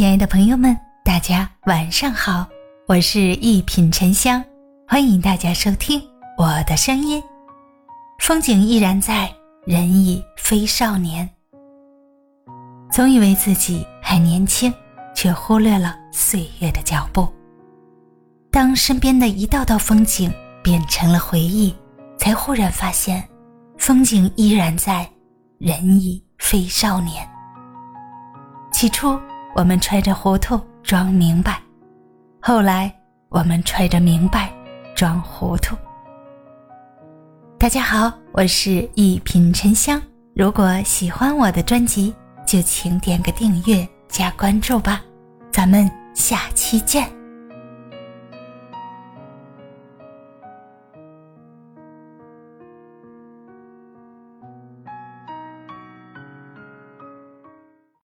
亲爱的朋友们，大家晚上好，我是一品沉香，欢迎大家收听我的声音。风景依然在，人已非少年。总以为自己还年轻，却忽略了岁月的脚步。当身边的一道道风景变成了回忆，才忽然发现，风景依然在，人已非少年。起初。我们揣着糊涂装明白，后来我们揣着明白装糊涂。大家好，我是一品沉香。如果喜欢我的专辑，就请点个订阅加关注吧。咱们下期见。